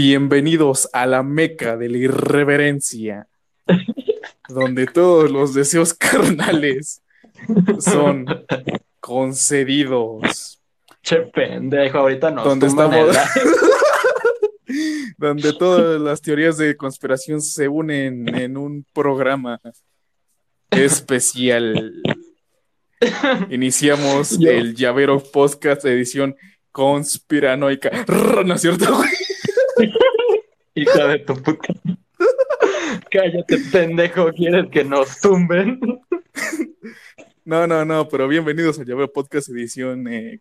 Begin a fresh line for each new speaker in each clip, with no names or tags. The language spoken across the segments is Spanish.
Bienvenidos a la meca de la irreverencia, donde todos los deseos carnales son concedidos.
Che pendejo, ahorita nos
Donde estamos- donde todas las teorías de conspiración se unen en un programa especial. Iniciamos
Yo-
el Llavero Podcast edición conspiranoica. ¿No es cierto? güey?
Hija de tu puta. Cállate, pendejo, ¿quieres que nos tumben?
No, no, no, pero bienvenidos al Llavero Podcast edición eh,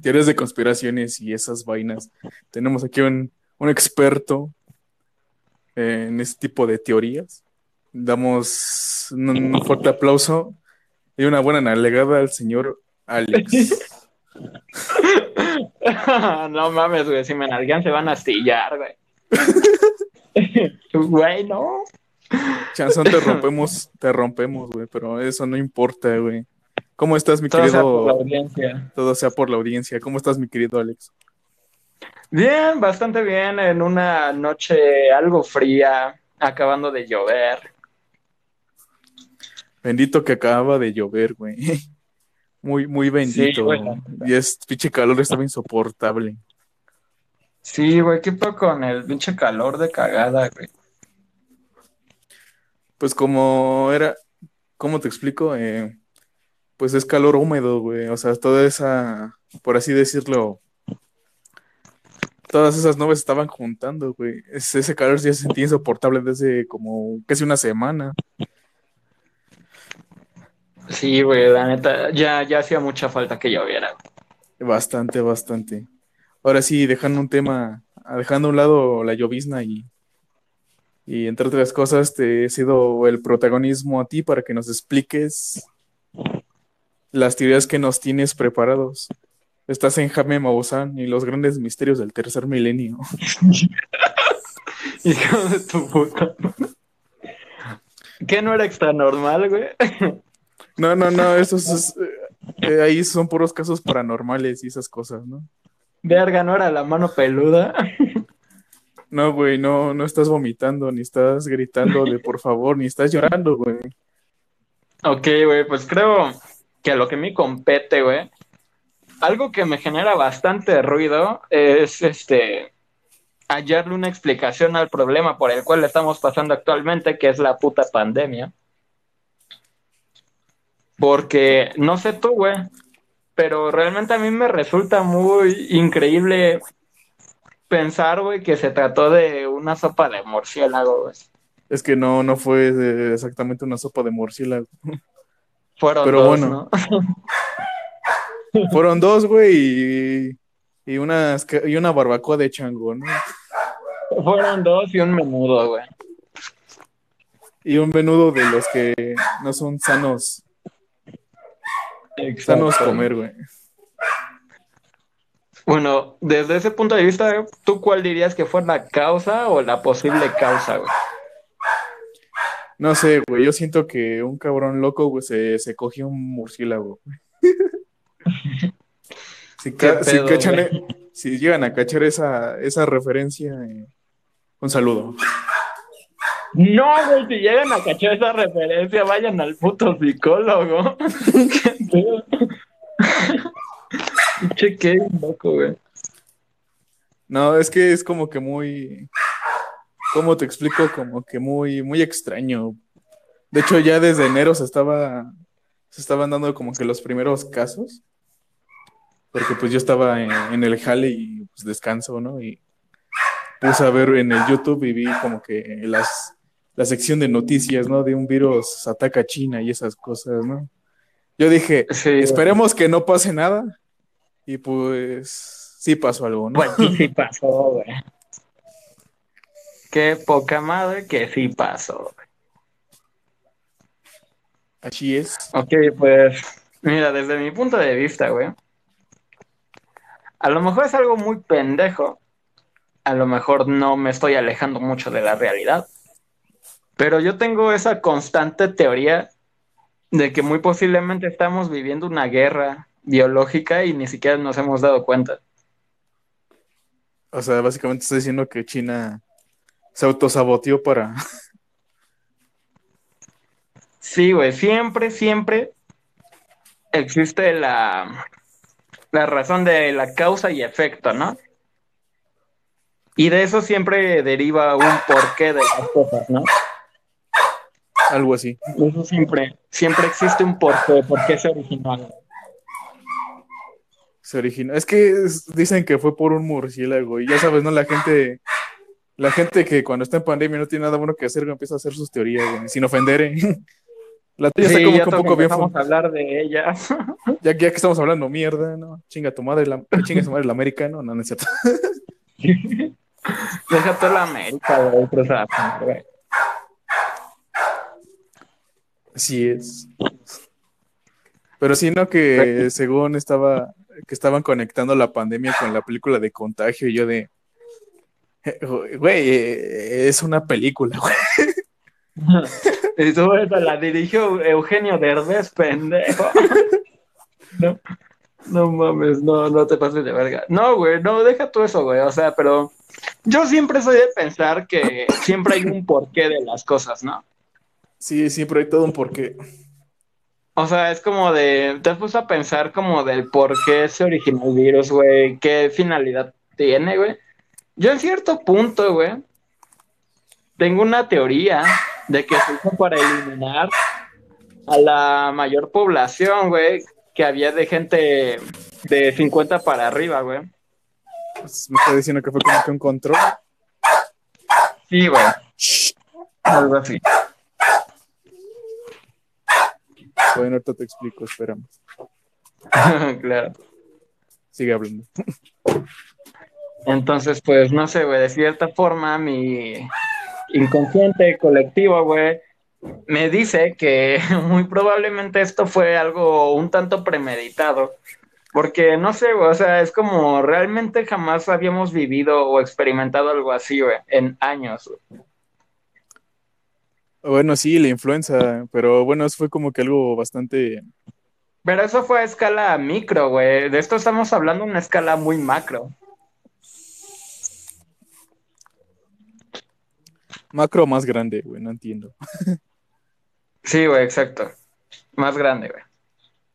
teorías de conspiraciones y esas vainas. Tenemos aquí un, un experto eh, en este tipo de teorías. Damos un, un fuerte aplauso y una buena nalegada al señor Alex.
no mames, güey, si me nalgan se van a astillar, güey. Güey, no.
Chanzón, te rompemos, te rompemos, güey, pero eso no importa, güey. ¿Cómo estás, mi
Todo sea por la
querido?
audiencia.
Todo sea por la audiencia. ¿Cómo estás, mi querido Alex?
Bien, bastante bien, en una noche algo fría, acabando de llover.
Bendito que acaba de llover, güey. Muy, muy bendito. y es pinche calor estaba insoportable.
Sí, güey, ¿qué con el pinche calor de cagada, güey?
Pues como era, ¿cómo te explico? Eh, pues es calor húmedo, güey. O sea, toda esa, por así decirlo, todas esas nubes estaban juntando, güey. Es- ese calor ya se sentía insoportable desde como casi una semana.
Sí, güey, la neta, ya, ya hacía mucha falta que lloviera.
Bastante, bastante. Ahora sí, dejando un tema, dejando a un lado la llovizna y, y entre otras cosas, te he sido el protagonismo a ti para que nos expliques las teorías que nos tienes preparados. Estás en Jaime Maussan y los grandes misterios del tercer milenio.
Hijo de tu puta. ¿Qué no era extra normal, güey?
No, no, no, eso es, eh, ahí son puros casos paranormales y esas cosas, ¿no?
Verga, no era la mano peluda.
No, güey, no, no estás vomitando, ni estás gritando de por favor, ni estás llorando, güey.
Ok, güey, pues creo que a lo que me compete, güey, algo que me genera bastante ruido es este hallarle una explicación al problema por el cual estamos pasando actualmente, que es la puta pandemia. Porque no sé tú, güey, pero realmente a mí me resulta muy increíble pensar, güey, que se trató de una sopa de murciélago, güey.
Es que no, no fue eh, exactamente una sopa de murciélago.
Fueron
Pero
dos,
bueno.
¿no?
Fueron dos, güey, y, y, unas y una barbacoa de chango, ¿no?
Fueron dos y un menudo, güey.
Y un menudo de los que no son sanos, sanos comer, güey.
Bueno, desde ese punto de vista, ¿tú cuál dirías que fue la causa o la posible causa, güey?
No sé, güey, yo siento que un cabrón loco, güey, se, se cogió un murciélago. güey. si, ca-
¿Qué
si
pedo,
cachan-
güey?
si llegan a cachar esa, esa referencia, eh, un saludo.
No, güey, si llegan a cachar esa referencia, vayan al puto psicólogo. ¿Qué pedo? Che, qué loco, güey.
No, es que es como que muy, ¿cómo te explico? Como que muy, muy extraño. De hecho, ya desde enero se estaba, se estaban dando como que los primeros casos, porque pues yo estaba en, en el jale y pues descanso, ¿no? Y puse a ver en el YouTube y vi como que las, la sección de noticias, ¿no? De un virus ataca a China y esas cosas, ¿no? Yo dije,
Sí,
esperemos que no pase nada. Y pues sí pasó algo, ¿no?
Pues sí, pasó, güey. Qué poca madre que sí pasó.
Así es.
Ok, pues, mira, desde mi punto de vista, güey, a lo mejor es algo muy pendejo, a lo mejor no me estoy alejando mucho de la realidad, pero yo tengo esa constante teoría de que muy posiblemente estamos viviendo una guerra biológica y ni siquiera nos hemos dado cuenta.
O sea, básicamente está diciendo que China se autosaboteó para.
Sí, güey, siempre, siempre existe la, la razón de la causa y efecto, ¿no? Y de eso siempre deriva un porqué de las cosas, ¿no?
Algo así.
Eso siempre, siempre existe un porqué, por qué se originó.
Se originó. Es que dicen que fue por un murciélago. Y ya sabes, ¿no? La gente. La gente que cuando está en pandemia no tiene nada bueno que hacer, empieza a hacer sus teorías, güey, sin ofender, ¿eh? La tuya está como que un poco bien.
Vamos a hablar de ella.
Ya, ya, que estamos hablando mierda, ¿no? Chinga tu madre, la, chinga su madre la América, ¿no? No, no es cierto.
Deja toda la América, güey,
Así es. Pero sí, ¿no? Que según estaba, que estaban conectando la pandemia con la película de contagio y yo de, güey, eh, es una película, güey.
Y tú la dirigió Eugenio Derbez, pendejo. No, no mames, no, no te pases de verga. No, güey, no, deja tú eso, güey. O sea, pero yo siempre soy de pensar que siempre hay un porqué de las cosas, ¿no?
Sí, siempre hay todo un porqué.
O sea, es como de, te has puesto a pensar como del por qué se originó el virus, güey, qué finalidad tiene, güey. Yo en cierto punto, güey, tengo una teoría de que se hizo para eliminar a la mayor población, güey, que había de gente de 50 para arriba, güey.
Pues, me está diciendo que fue como que un control.
Sí, güey. Algo así.
Bueno, ahorita te explico, espérame.
claro.
Sigue hablando.
Entonces, pues, no sé, güey, de cierta forma mi inconsciente colectivo, güey, me dice que muy probablemente esto fue algo un tanto premeditado. Porque no sé, güey, o sea, es como realmente jamás habíamos vivido o experimentado algo así, güey, en años.
Bueno, sí, la influenza, pero bueno, eso fue como que algo bastante...
Pero eso fue a escala micro, güey. De esto estamos hablando en una escala muy macro.
Macro más grande, güey, no entiendo.
Sí, güey, exacto. Más grande, güey.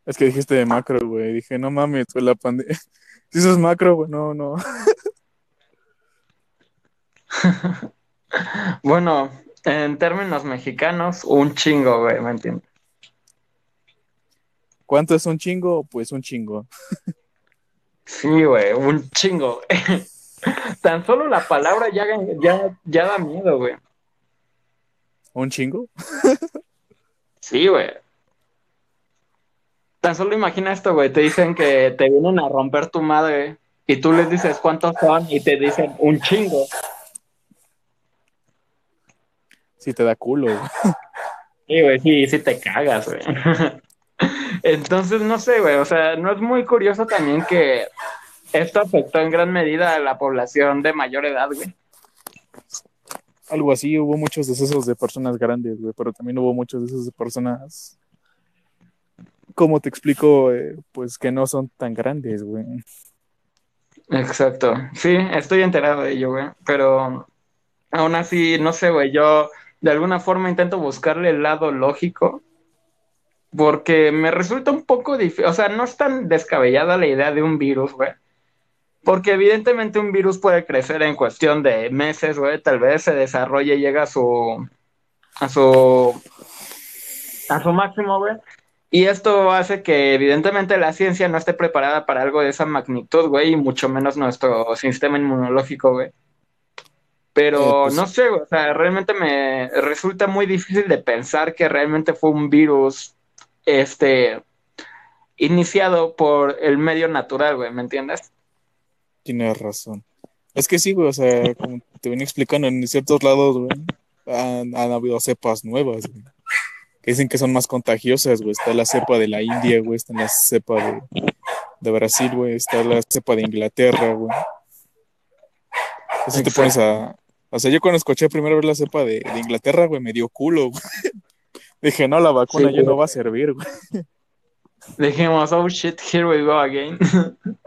Es que dijiste de macro, güey. Dije, no mames, fue la pandemia. Si eso es macro, güey, no, no.
bueno, en términos mexicanos, un chingo, güey, ¿me entiendes?
¿Cuánto es un chingo? Pues un chingo.
sí, güey, un chingo. Tan solo la palabra ya, ya, ya da miedo, güey.
¿Un chingo?
sí, güey. Tan solo imagina esto, güey. Te dicen que te vienen a romper tu madre y tú les dices cuántos son y te dicen un chingo.
Sí, te da culo, güey.
Sí, güey, sí, sí te cagas, güey. Entonces, no sé, güey. O sea, no es muy curioso también que esto afectó en gran medida a la población de mayor edad, güey
algo así, hubo muchos decesos de personas grandes, güey, pero también hubo muchos decesos de personas, como te explico, eh, pues que no son tan grandes, güey.
Exacto, sí, estoy enterado de ello, güey, pero aún así, no sé, güey, yo de alguna forma intento buscarle el lado lógico, porque me resulta un poco difícil, o sea, no es tan descabellada la idea de un virus, güey porque evidentemente un virus puede crecer en cuestión de meses, güey, tal vez se desarrolle y llega a su a su a su máximo, güey. Y esto hace que evidentemente la ciencia no esté preparada para algo de esa magnitud, güey, y mucho menos nuestro sistema inmunológico, güey. Pero pues no sé, o sea, realmente me resulta muy difícil de pensar que realmente fue un virus, este, iniciado por el medio natural, güey, ¿me entiendes?
Tienes razón. Es que sí, güey, o sea, como te venía explicando, en ciertos lados, güey, han, habido cepas nuevas, güey, que dicen que son más contagiosas, güey. Está la cepa de la India, güey, está la cepa de, de Brasil, güey, está la cepa de Inglaterra, güey. Así te pones a... O sea, yo cuando escuché primero ver la cepa de, de Inglaterra, güey, me dio culo, güey. Dije, no, la vacuna ya no va a servir, güey.
Dijimos, oh shit, here we go again.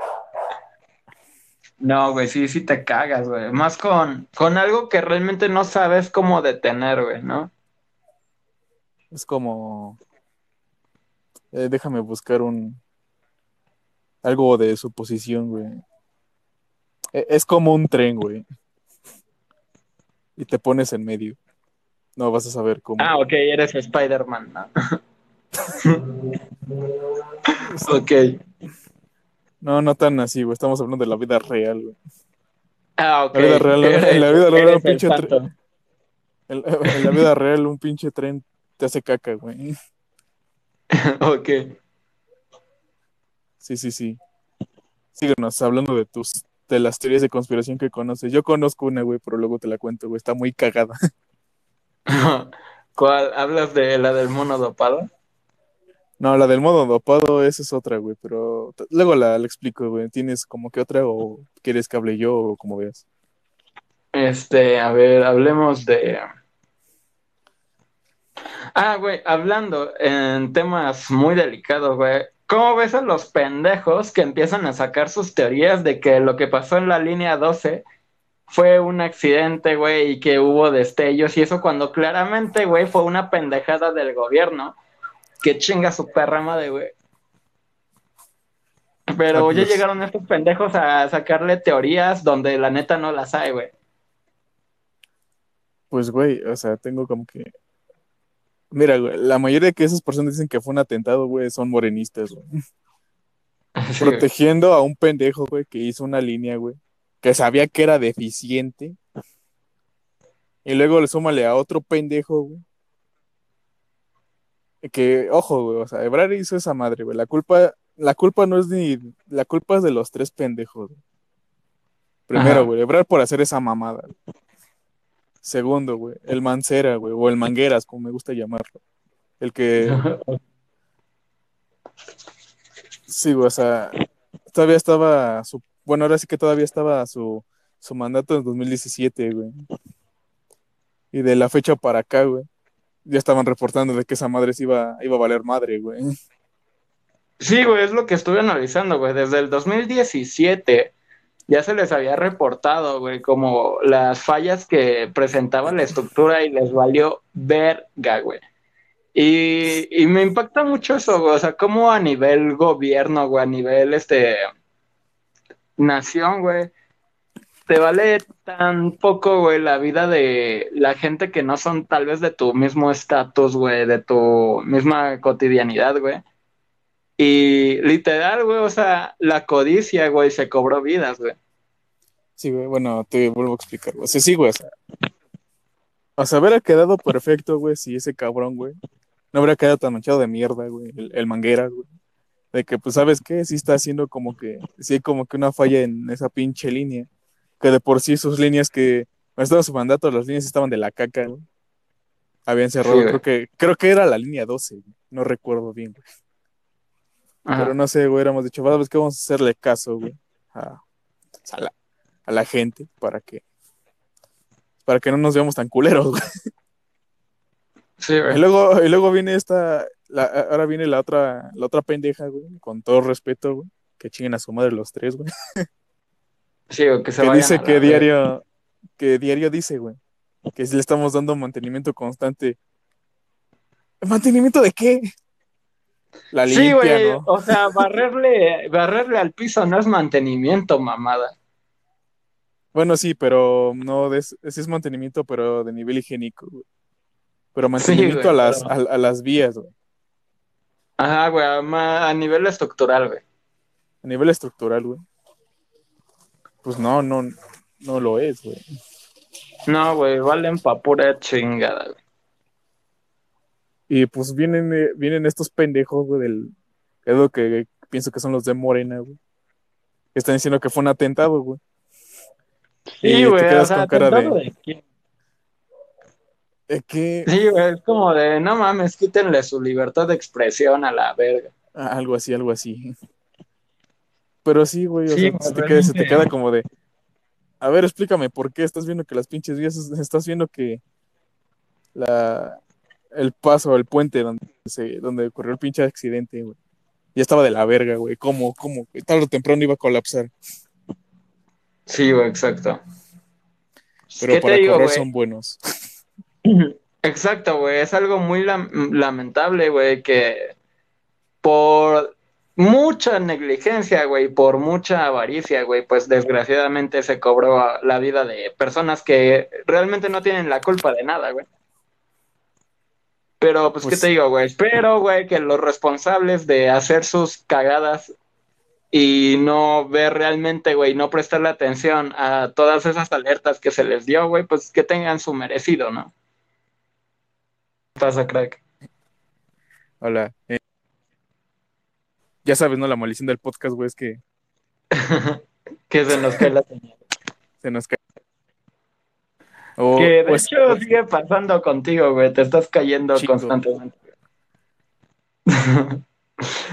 No, güey, sí, sí te cagas, güey. Más con, con algo que realmente no sabes cómo detener, güey, ¿no?
Es como. eh, déjame buscar un. Algo de su posición, güey. E- Es como un tren, güey. Y te pones en medio. No vas a saber cómo.
Ah, ok, eres Spider-Man, ¿no? ok.
No, no tan así, güey. Estamos hablando de la vida real, güey.
Ah, ok.
La vida real, en la vida real, un pinche
el
tre-
santo.
En, en la vida real, un pinche tren te hace caca, güey.
ok.
Sí, sí, sí. Síguenos hablando de tus, de las teorías de conspiración que conoces. Yo conozco una, güey, pero luego te la cuento, güey. Está muy cagada.
¿Cuál? ¿Hablas de la del mono dopado?
No, la del modo dopado, esa es otra, güey, pero luego la, la explico, güey. ¿Tienes como que otra o quieres que hable yo o como veas?
Este, a ver, hablemos de. Ah, güey, hablando en temas muy delicados, güey. ¿Cómo ves a los pendejos que empiezan a sacar sus teorías de que lo que pasó en la línea 12 fue un accidente, güey, y que hubo destellos y eso cuando claramente, güey, fue una pendejada del gobierno que chinga su perra madre, güey. Pero ya llegaron estos pendejos a sacarle teorías donde la neta no las hay, güey.
Pues, güey, o sea, tengo como que... Mira, güey, la mayoría de que esas personas dicen que fue un atentado, güey, son morenistas, güey.
Sí, güey.
Protegiendo a un pendejo, güey, que hizo una línea, güey, que sabía que era deficiente. Y luego le súmale a otro pendejo, güey. Que, ojo, güey, o sea, Ebrard hizo esa madre, güey. La culpa, la culpa no es ni. La culpa es de los tres pendejos, güey. Primero,
Ajá.
güey, Ebrard por hacer esa mamada. güey. Segundo, güey, el Mancera, güey, o el Mangueras, como me gusta llamarlo. El que, sí, güey, o sea, todavía estaba su. Bueno, ahora sí que todavía estaba su, su mandato en 2017, güey. Y de la fecha para acá, güey, ya estaban reportando de que esa madre se iba, iba a valer madre, güey.
Sí, güey, es lo que estuve analizando, güey. Desde el 2017 ya se les había reportado, güey, como las fallas que presentaba la estructura y les valió verga, güey. Y, y me impacta mucho eso, güey. O sea, como a nivel gobierno, güey, a nivel, este, nación, güey, te vale tan poco, güey, la vida de la gente que no son tal vez de tu mismo estatus, güey, de tu misma cotidianidad, güey. Y literal, güey, o sea, la codicia, güey, se cobró vidas, güey.
Sí, güey, bueno, te vuelvo a explicar, güey. O sea, sí, güey, o sea. O sea, hubiera quedado perfecto, güey, si ese cabrón, güey, no hubiera quedado tan manchado de mierda, güey, el, el manguera, güey. De que, pues, ¿sabes qué? Sí está haciendo como que, sí hay como que una falla en esa pinche línea. Que de por sí sus líneas que, cuando estaba su mandato, las líneas estaban de la caca, güey. Habían cerrado,
Sí,
creo que, creo que era la línea 12, güey. No recuerdo bien, güey.
Ajá.
Pero no sé, güey, éramos dicho, ¿sabes qué? Vamos a hacerle caso, güey, a, a la, a la gente para que, para que no nos veamos tan culeros, güey.
Sí,
Y luego, y luego viene esta, la- ahora viene la otra, la otra pendeja, güey, con todo respeto, güey, que chinguen a su madre los tres, güey.
Sí, güey, que se
Que
vayan
dice
a la
que diario, que diario dice, güey, que si le estamos dando mantenimiento constante. ¿Mantenimiento de qué? La
Sí, güey,
¿no?
o sea, barrerle, barrerle al piso no es mantenimiento, mamada.
Bueno, sí, pero no, ese es mantenimiento, pero de nivel higiénico, güey. Pero mantenimiento
güey,
a las,
pero-
a, a las vías, güey.
Ajá, güey, a nivel estructural, güey.
A nivel estructural, güey. Pues no, no, no lo es, güey.
No, güey, valen pa' pura chingada, güey.
Y pues vienen, eh, vienen estos pendejos, güey, del. Es lo que pienso que son los de Morena, güey. Están diciendo que fue un atentado, güey.
Sí,
te
güey, o
quedas
sea,
con cara de-
¿atentado de quién?
Que.
Sí, güey, es como de, no mames, quítenle su libertad de expresión a la verga.
Ah, algo así, algo así. Pero sí, güey, o
Sí,
sea, se te, queda, se te queda como de. A ver, explícame por qué estás viendo que las pinches vías, estás viendo que la el paso, el puente donde se, donde ocurrió el pinche accidente, güey. Ya estaba de la verga, güey. ¿Cómo, cómo? Tarde o temprano iba a colapsar.
Sí, güey, exacto.
Pero
¿Qué
para
digo,
correr son buenos.
Exacto, güey. Es algo muy lam- lamentable, güey, que por mucha negligencia, güey, por mucha avaricia, güey, pues desgraciadamente se cobró la vida de personas que realmente no tienen la culpa de nada, güey. Pero, pues,
Pues-
¿qué te digo, güey? Espero, güey, que los responsables de hacer sus cagadas y no ver realmente, güey, no prestarle atención a todas esas alertas que se les dio, güey, pues que tengan su merecido, ¿no? ¿Qué pasa, crack?
Hola. eh, ya sabes, ¿no? La maldición del podcast, güey, es que
que se nos cae la señal.
se nos cae.
Que de
pues,
hecho sigue pasando contigo, güey. Te estás cayendo constantemente.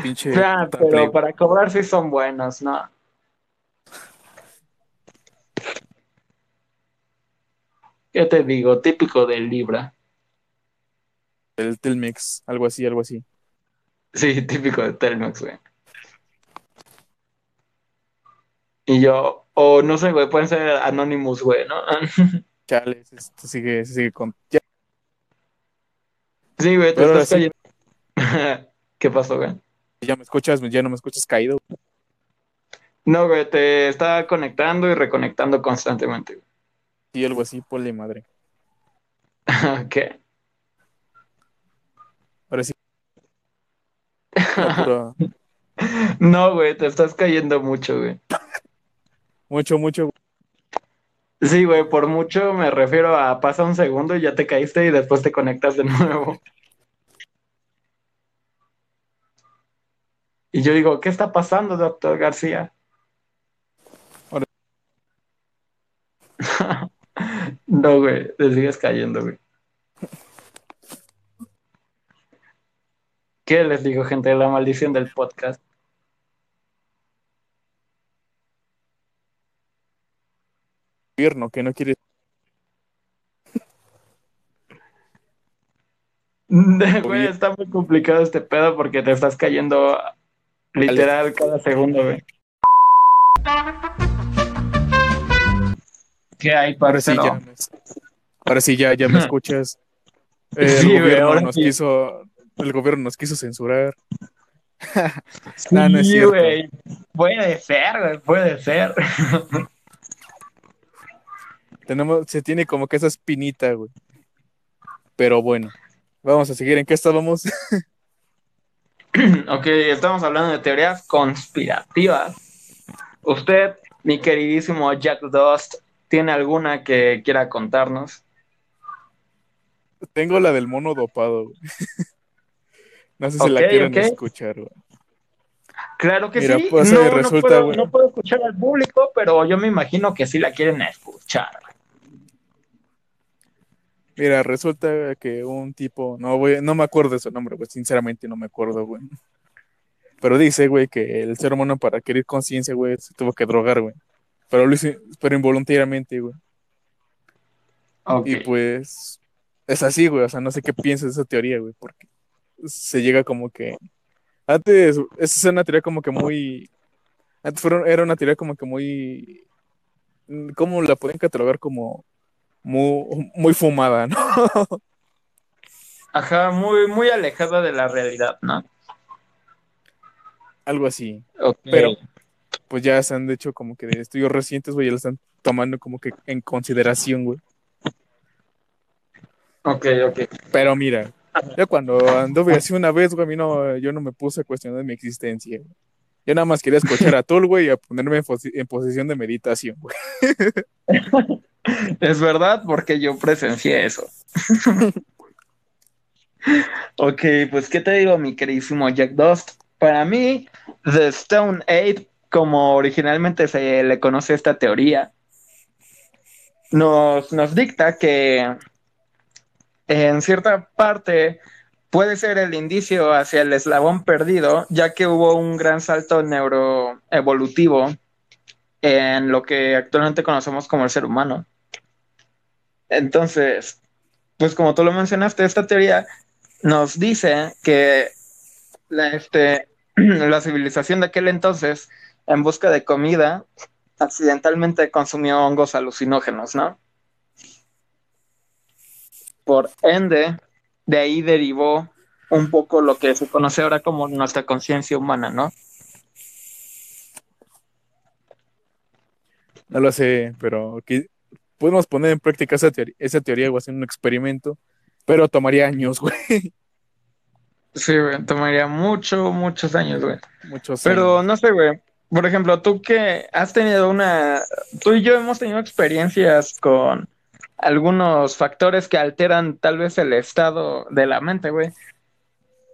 pinche. Puta
pero
play-
para cobrar sí son buenos, ¿no? ¿Qué te digo? Típico del Libra.
El Telmex, algo así, algo así.
Sí, típico de Telmex, güey. Y yo, o no sé, güey, pueden ser Anonymous, güey, ¿no?
Chale, se, se sigue, se sigue con. Ya,
sí, güey, te
Pero
estás
sí.
cayendo. ¿Qué pasó, güey?
ya me escuchas, ya no me escuchas caído.
No, güey, te está conectando y reconectando constantemente. güey.
Sí, algo así, ponle madre.
¿Qué?
Ahora sí. Pura-
No, güey, te estás cayendo mucho, güey.
mucho, mucho.
Sí, güey, por mucho me refiero a pasa un segundo y ya te caíste y después te conectas de nuevo. Y yo digo, ¿qué está pasando, doctor García? No, güey, te sigues cayendo, güey. ¿Qué les digo, gente? La maldición del podcast.
Gobierno que no quiere.
Güey, está muy complicado este pedo porque te estás cayendo literal cada segundo, güey. ¿Qué hay,
Ahora sí,
parcero?
ya ahora sí, ya, ya me escuchas. Eh,
Sí,
el
güey,
gobierno
ahora
nos
sí.
quiso. El gobierno nos quiso censurar.
Sí,
No, no es cierto.
güey. Puede ser, güey, puede ser.
Tenemos, se tiene como que esa espinita, güey. Pero bueno, vamos a seguir. ¿En qué estábamos?
ok, estamos hablando de teorías conspirativas. Usted, mi queridísimo Jack Dust, ¿tiene alguna que quiera contarnos?
Tengo la del mono dopado, güey. No sé si la quieren escuchar, güey.
Claro que
Mira,
sí.
pues,
no,
eh,
no
resulta,
puedo,
güey.
no puedo escuchar al público, pero yo me imagino que sí la quieren escuchar.
Mira, resulta que un tipo, no voy, no me acuerdo de su nombre, güey, sinceramente no me acuerdo, güey. Pero dice, güey, que el ser humano para adquirir conciencia, güey, se tuvo que drogar, güey. Pero lo hizo, pero involuntariamente, güey.
Ok.
Y pues es así, güey, o sea, no sé qué piensas de esa teoría, güey, porque se llega como que antes esa es una teoría como que muy antes fueron, era una teoría como que muy ¿cómo la pueden catalogar como muy, muy fumada, ¿no?
Ajá, muy, muy alejada de la realidad, ¿no?
Algo así. Pero pues ya se han hecho como que de estudios recientes, güey, ya lo están tomando como que en consideración, güey.
Ok, ok.
Pero mira, ya cuando anduve así una vez, güey, a mí no, yo no me puse a cuestionar mi existencia. güey. Yo nada más quería escuchar a Tul, güey, y a ponerme en, posi- en posición de meditación, güey.
Es verdad, porque yo presencié eso. ok, pues, ¿qué te digo, mi queridísimo Jack Dust? Para mí, The Stone Age, como originalmente se le conoce esta teoría, nos, nos dicta que en cierta parte puede ser el indicio hacia el eslabón perdido, ya que hubo un gran salto neuroevolutivo en lo que actualmente conocemos como el ser humano. Entonces, pues como tú lo mencionaste, esta teoría nos dice que la, este, la civilización de aquel entonces, en busca de comida, accidentalmente consumió hongos alucinógenos, ¿no? Por ende, de ahí derivó un poco lo que se conoce ahora como nuestra conciencia humana, ¿no?
No lo sé, pero podemos poner en práctica esa, teoría, esa teoría o hacer un experimento, pero tomaría años, güey.
Sí, güey, tomaría mucho, muchos años, güey. Muchos Pero no sé, güey. Por ejemplo, tú que has tenido una. Tú y yo hemos tenido experiencias con algunos factores que alteran tal vez el estado de la mente, güey.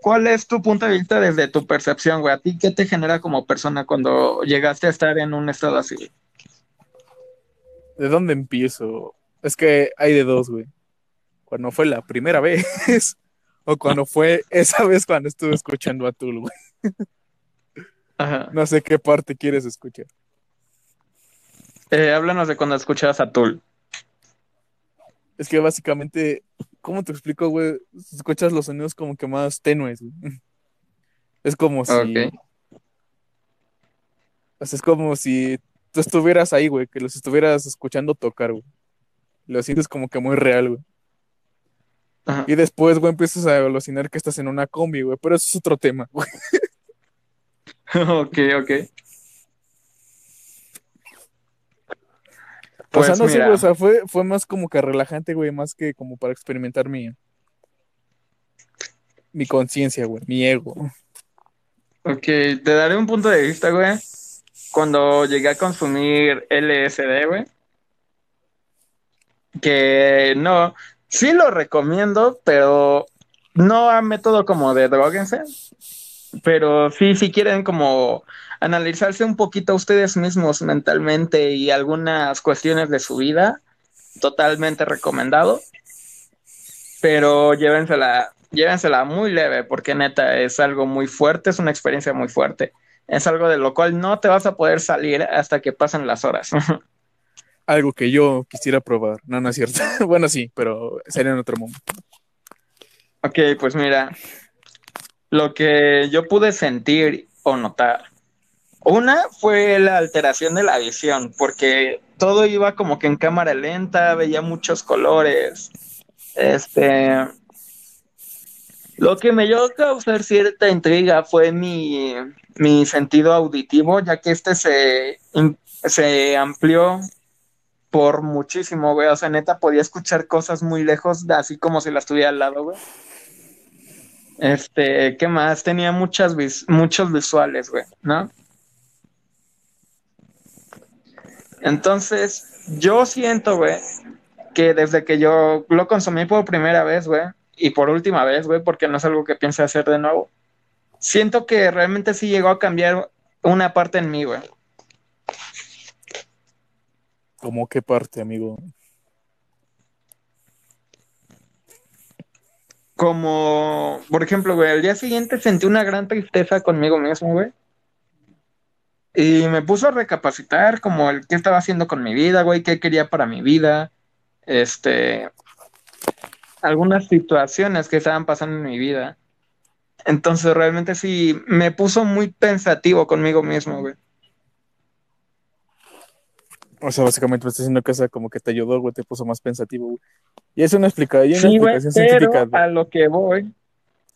¿Cuál es tu punto de vista desde tu percepción, güey? ¿A ti qué te genera como persona cuando llegaste a estar en un estado así?
¿De dónde empiezo? Es que hay de dos, güey. Cuando fue la primera vez o cuando fue esa vez cuando estuve escuchando a Tul, güey. Ajá. No sé qué parte quieres escuchar.
Eh, háblanos de cuando escuchabas a Tul.
Es que básicamente, ¿cómo te explico, güey? Escuchas los sonidos como que más tenues, güey. Es como si. O sea, es como si tú estuvieras ahí, güey, que los estuvieras escuchando tocar, güey. Lo sientes como que muy real, güey. Y después, güey, empiezas a alucinar que estás en una combi, güey, pero eso es otro tema, güey.
ok, ok.
O sea, pues no sé, güey, o sea, fue, fue más como que relajante, güey, más que como para experimentar mi, mi conciencia, güey, mi ego.
Ok, te daré un punto de vista, güey. Cuando llegué a consumir LSD, güey. Que no, sí lo recomiendo, pero no a método como de droguense. Pero sí, si quieren como analizarse un poquito ustedes mismos mentalmente y algunas cuestiones de su vida, totalmente recomendado. Pero llévensela, llévensela muy leve, porque neta es algo muy fuerte, es una experiencia muy fuerte. Es algo de lo cual no te vas a poder salir hasta que pasen las horas.
algo que yo quisiera probar. No, no es cierto. bueno, sí, pero sería en otro momento.
Ok, pues mira, lo que yo pude sentir o notar una fue la alteración de la visión, porque todo iba como que en cámara lenta, veía muchos colores. Este. Lo que me dio a causar cierta intriga fue mi, sentido auditivo, ya que este se, se amplió por muchísimo, güey. O sea, neta, podía escuchar cosas muy lejos, así como si las tuviera al lado, güey. Este, ¿qué más? Tenía muchas muchos visuales, güey, ¿no? Entonces, yo siento, güey, que desde que yo lo consumí por primera vez, güey, y por última vez, güey, porque no es algo que piense hacer de nuevo, siento que realmente sí llegó a cambiar una parte en mí, güey.
¿Cómo qué parte, amigo?
Como, por ejemplo, güey, al día siguiente sentí una gran tristeza conmigo mismo, güey. Y me puso a recapacitar como el qué estaba haciendo con mi vida, güey, qué quería para mi vida. Este, algunas situaciones que estaban pasando en mi vida. Entonces realmente sí me puso muy pensativo conmigo mismo, güey.
O sea, básicamente me estás diciendo que esa como que te ayudó, güey, te puso más pensativo, güey. Y es una, explicación sí, explicación
científica. a lo que voy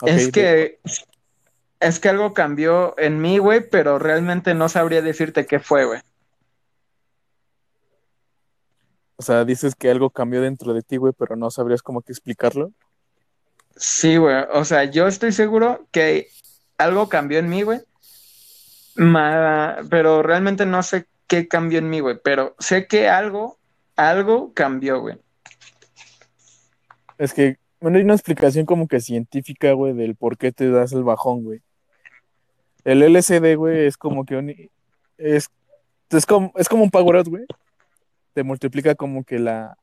es que es que algo cambió en mí, güey, pero realmente no sabría decirte qué fue, güey.
O sea, dices que algo cambió dentro de ti, güey, pero no sabrías cómo que explicarlo.
Sí, güey. O sea, yo estoy seguro que algo cambió en mí, güey. pero realmente no sé qué cambió en mí, güey. Pero sé que algo, algo cambió, güey.
Es que, bueno, hay una explicación como que científica, güey, del por qué te das el bajón, güey. El LCD, güey, es como que un, es, es, como, es como un power out, güey. Te multiplica como que la,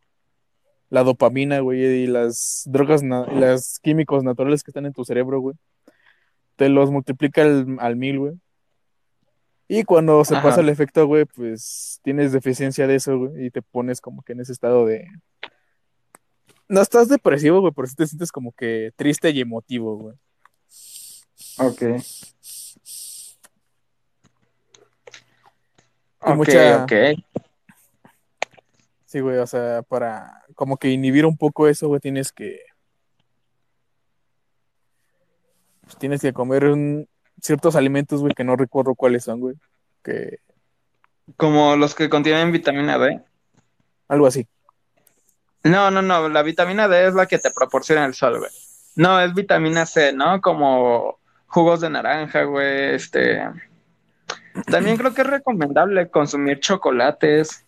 la dopamina, güey, y las drogas, y los químicos naturales que están en tu cerebro, güey. Te los multiplica al, mil, güey. Y cuando se pasa el efecto, güey, pues tienes deficiencia de eso, güey, y te pones como que en ese estado de... No estás depresivo, güey, pero sí te sientes como que triste y emotivo, güey.
Ok.
Y
Ok,
mucha-
ok.
Sí, güey, o sea, para como que inhibir un poco eso, güey, tienes que... pues, tienes que comer un- ciertos alimentos, güey, que no recuerdo cuáles son, güey. Que
Como los que contienen vitamina D.
algo así.
No, no, no, la vitamina D es la que te proporciona el sol, güey. No, es vitamina C, ¿no? Como jugos de naranja, güey, este... También creo que es recomendable consumir chocolates.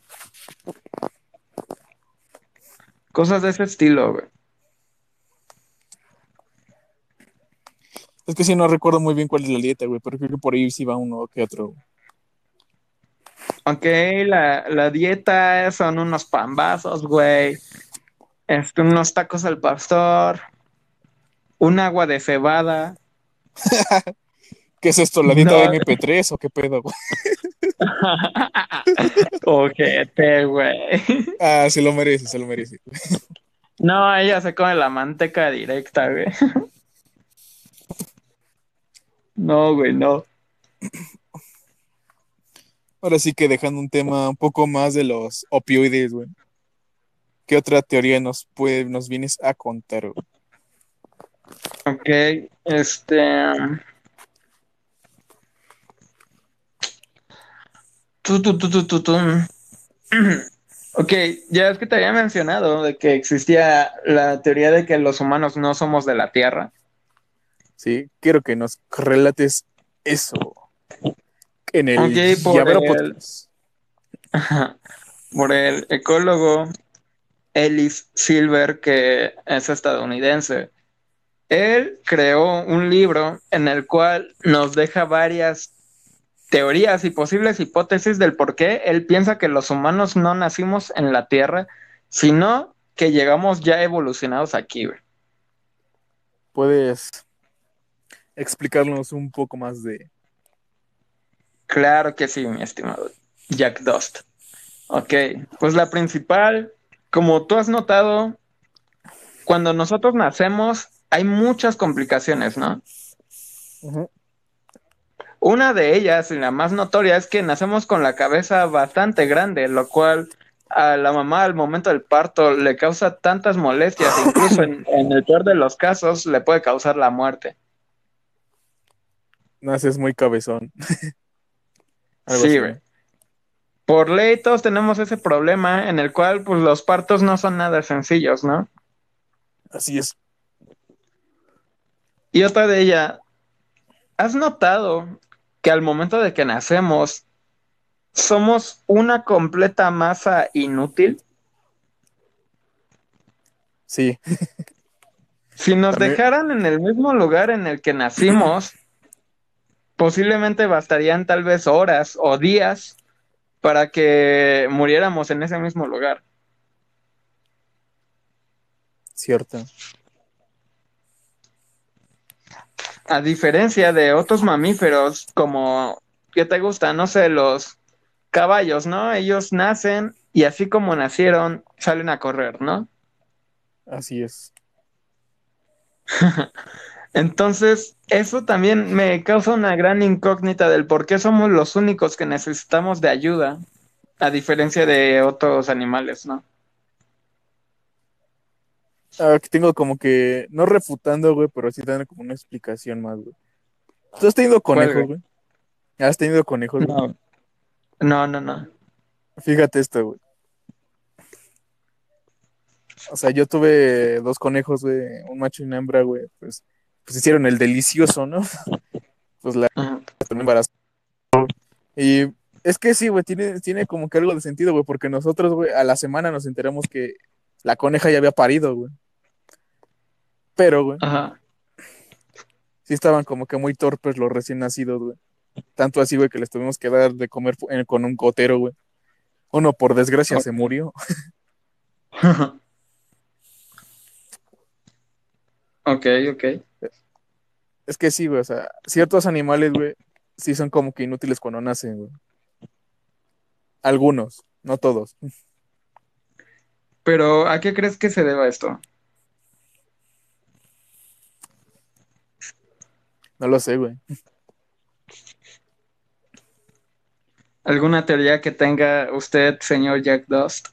Cosas de ese estilo, güey.
Es que sí, no recuerdo muy bien cuál es la dieta, güey, pero creo que por ahí sí va uno que otro.
Ok, la, la dieta son unos pambazos, güey. Este, unos tacos al pastor. Un agua de cebada.
¿Qué es esto? ¿La dieta
No.
de MP3 o qué pedo, güey?
Ojete, güey.
Ah, se lo merece, se lo merece.
No, ella se come la manteca directa, güey. No, güey, no.
Ahora sí que dejando un tema un poco más de los opioides, güey. ¿Qué otra teoría nos puede, nos vienes a contar, güey?
Ok, este. Tu, tu, tu. Ok, ya es que te había mencionado de que existía la teoría de que los humanos no somos de la Tierra.
Sí, quiero que nos relates eso en el
por el-. Por el ecólogo Ellis Silver, que es estadounidense. Él creó un libro en el cual nos deja varias teorías y posibles hipótesis del por qué él piensa que los humanos no nacimos en la Tierra, sino que llegamos ya evolucionados aquí. güey.
¿Puedes explicarnos un poco más de...
Claro que sí, mi estimado Jack Dust. Ok, pues la principal, como tú has notado, cuando nosotros nacemos hay muchas complicaciones, ¿no?
Ujú.
Una de ellas, y la más notoria, es que nacemos con la cabeza bastante grande, lo cual a la mamá al momento del parto le causa tantas molestias, incluso en, en el peor de los casos le puede causar la muerte.
Naces muy cabezón.
Sí. Por ley todos tenemos ese problema en el cual pues los partos no son nada sencillos, ¿no?
Así es.
Y otra de ella, ¿has notado que al momento de que nacemos somos una completa masa inútil?
Sí,
Si nos
También-
dejaran en el mismo lugar en el que nacimos, posiblemente bastarían tal vez horas o días para que muriéramos en ese mismo lugar.
cierto.
A diferencia de otros mamíferos como, ¿qué te gusta? No sé, los caballos, ¿no? Ellos nacen y así como nacieron, salen a correr, ¿no?
Así es.
Entonces, eso también me causa una gran incógnita del por qué somos los únicos que necesitamos de ayuda, a diferencia de otros animales, ¿no?
Aquí tengo como que, no refutando, güey, pero sí dando como una explicación más, güey. ¿Tú has tenido
¿Cuál,
conejos,
güey?
¿Has tenido conejos? güey?
No, no, no. no.
Fíjate esto, güey. O sea, yo tuve dos conejos, güey, un macho y una hembra, güey, pues, pues hicieron el delicioso, ¿no? Pues la embarazó. Y es que sí, güey, tiene, tiene como que algo de sentido, güey, porque nosotros, güey, a la semana nos enteramos que la coneja ya había parido, güey. Pero, güey,
Ajá.
sí estaban como que muy torpes los recién nacidos, güey. Tanto así, güey, que les tuvimos que dar de comer con un gotero, güey. Uno, por desgracia, se murió.
Ok, ok.
Es que sí, güey, o sea, ciertos animales, güey, sí son como que inútiles cuando nacen, güey. Algunos, no todos.
Pero, ¿a qué crees que se deba esto?
No lo sé, güey.
¿Alguna teoría que tenga usted, señor Jack Dust?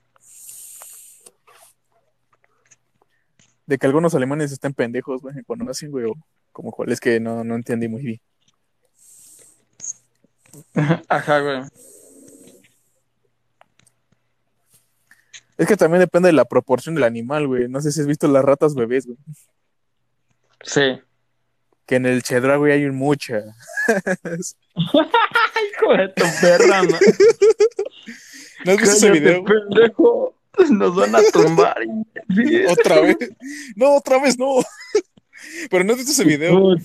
De que algunos alemanes estén pendejos, güey, cuando nacen, güey, o como cuál es que no, no entendí muy bien.
Ajá, güey.
Es que también depende de la proporción del animal, güey. No sé si has visto las ratas bebés, güey.
Sí.
Que en el chedra, güey, hay un mucha.
Hijo de tu perra, ¿no?
¿No has visto ese video?
pendejo. Nos van a tumbar. Sí.
Otra vez. No, otra vez no. Pero no has visto ese video.
Oh.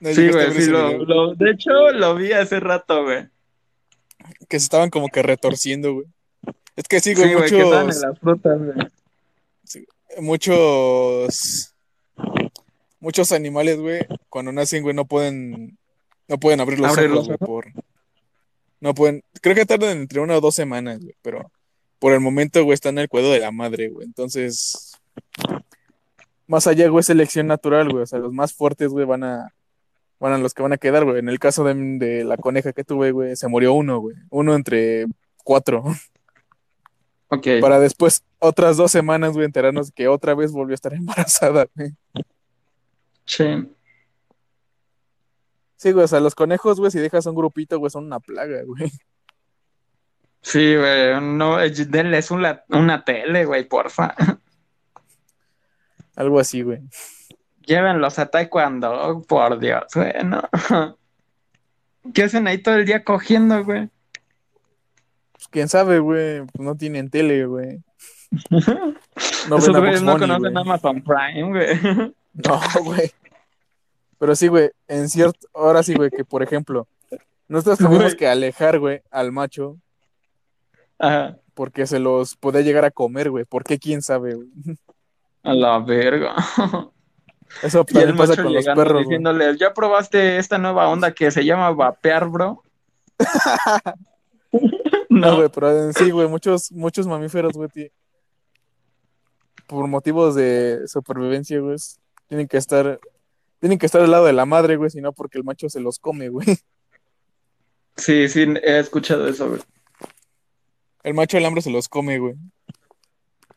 No
Sí, güey, sí, lo, lo- de hecho lo vi hace rato, güey.
Que se estaban como que retorciendo, güey. Es que sí,
Sí,
güey,
güey, que en
muchos,
las frutas, güey.
muchos, muchos animales, güey, cuando nacen, güey, no pueden, no pueden abrir los
¿Abrir
ojos, güey, por, no pueden, creo que tardan entre una o dos semanas, güey, pero por el momento, güey, están en el cuidado de la madre, güey, entonces, más allá, güey, es selección natural, güey, o sea, los más fuertes, güey, van a, van a los que van a quedar, güey, en el caso de, de la coneja que tuve, güey, se murió uno, güey, uno entre cuatro. Para después, otras dos semanas, güey, enterarnos que otra vez volvió a estar embarazada, güey.
Sí.
Sí, güey, o sea, los conejos, güey, si dejas un grupito, güey, son una plaga, güey.
Sí, güey. No, eh, denles una, una tele, güey, porfa.
Algo así, güey.
Llévenlos a Taekwondo, por Dios, güey, no. ¿Qué hacen ahí todo el día cogiendo, güey?
Pues, quién sabe, güey, pues no tienen tele, güey. No
Esos güeyes no conocen. Amazon Prime, güey.
No, güey. Pero sí, güey, en cierto, ahora sí, güey, que por ejemplo, nosotros tuvimos que alejar, güey, al macho
Ajá.
porque se los podía llegar a comer, güey. ¿Por qué? ¿Quién sabe, güey?
A la verga.
Eso
Y el
pasa
macho
con los perros, güey.
diciéndoles, ¿ya probaste esta nueva onda que se llama vapear, bro?
No, güey, pero en sí, güey, muchos, muchos mamíferos, güey, por motivos de supervivencia, güey, tienen que estar, tienen que estar al lado de la madre, güey, si no porque el macho se los come, güey.
sí, sí, he escuchado eso, güey.
El macho del hambre se los come, güey.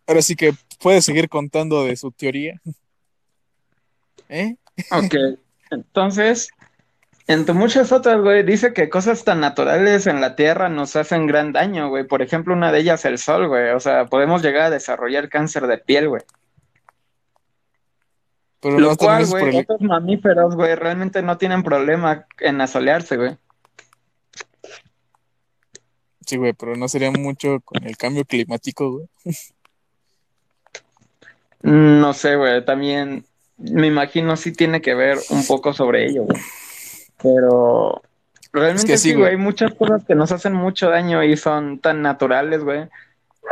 Ahora sí que puedes seguir contando de su teoría. ¿Eh?
Ok, entonces, entre muchas otras, güey, dice que cosas tan naturales en la Tierra nos hacen gran daño, güey. Por ejemplo, una de ellas el sol, güey. O sea, podemos llegar a desarrollar cáncer de piel, güey.
Pero
Lo cual, güey, otros mamíferos, güey, realmente no tienen problema en asolearse, güey.
Sí, güey, pero no sería mucho con el cambio climático, güey.
No sé, güey, también me imagino sí tiene que ver un poco sobre ello, güey. Pero realmente
que sí, güey.
hay muchas cosas que nos hacen mucho daño y son tan naturales, güey.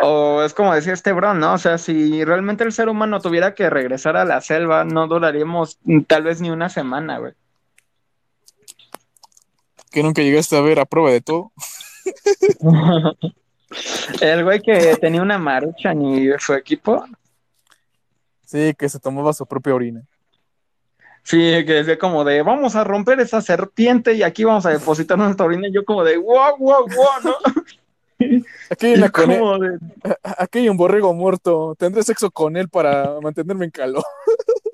O es como decía este bro, ¿no? O sea, si realmente el ser humano tuviera que regresar a la selva, no duraríamos tal vez ni una semana, güey.
Que nunca llegaste a ver a prueba de todo.
El güey que tenía una marucha ni su equipo,
Sí, que se tomaba su propia orina.
Sí, que decía como de, vamos a romper esa serpiente y aquí vamos a depositar nuestra orina. Y yo como de, wow, wow, wow, ¿no?
Aquí hay, una
como de,
aquí hay un borrego muerto. Tendré sexo con él para mantenerme en calor.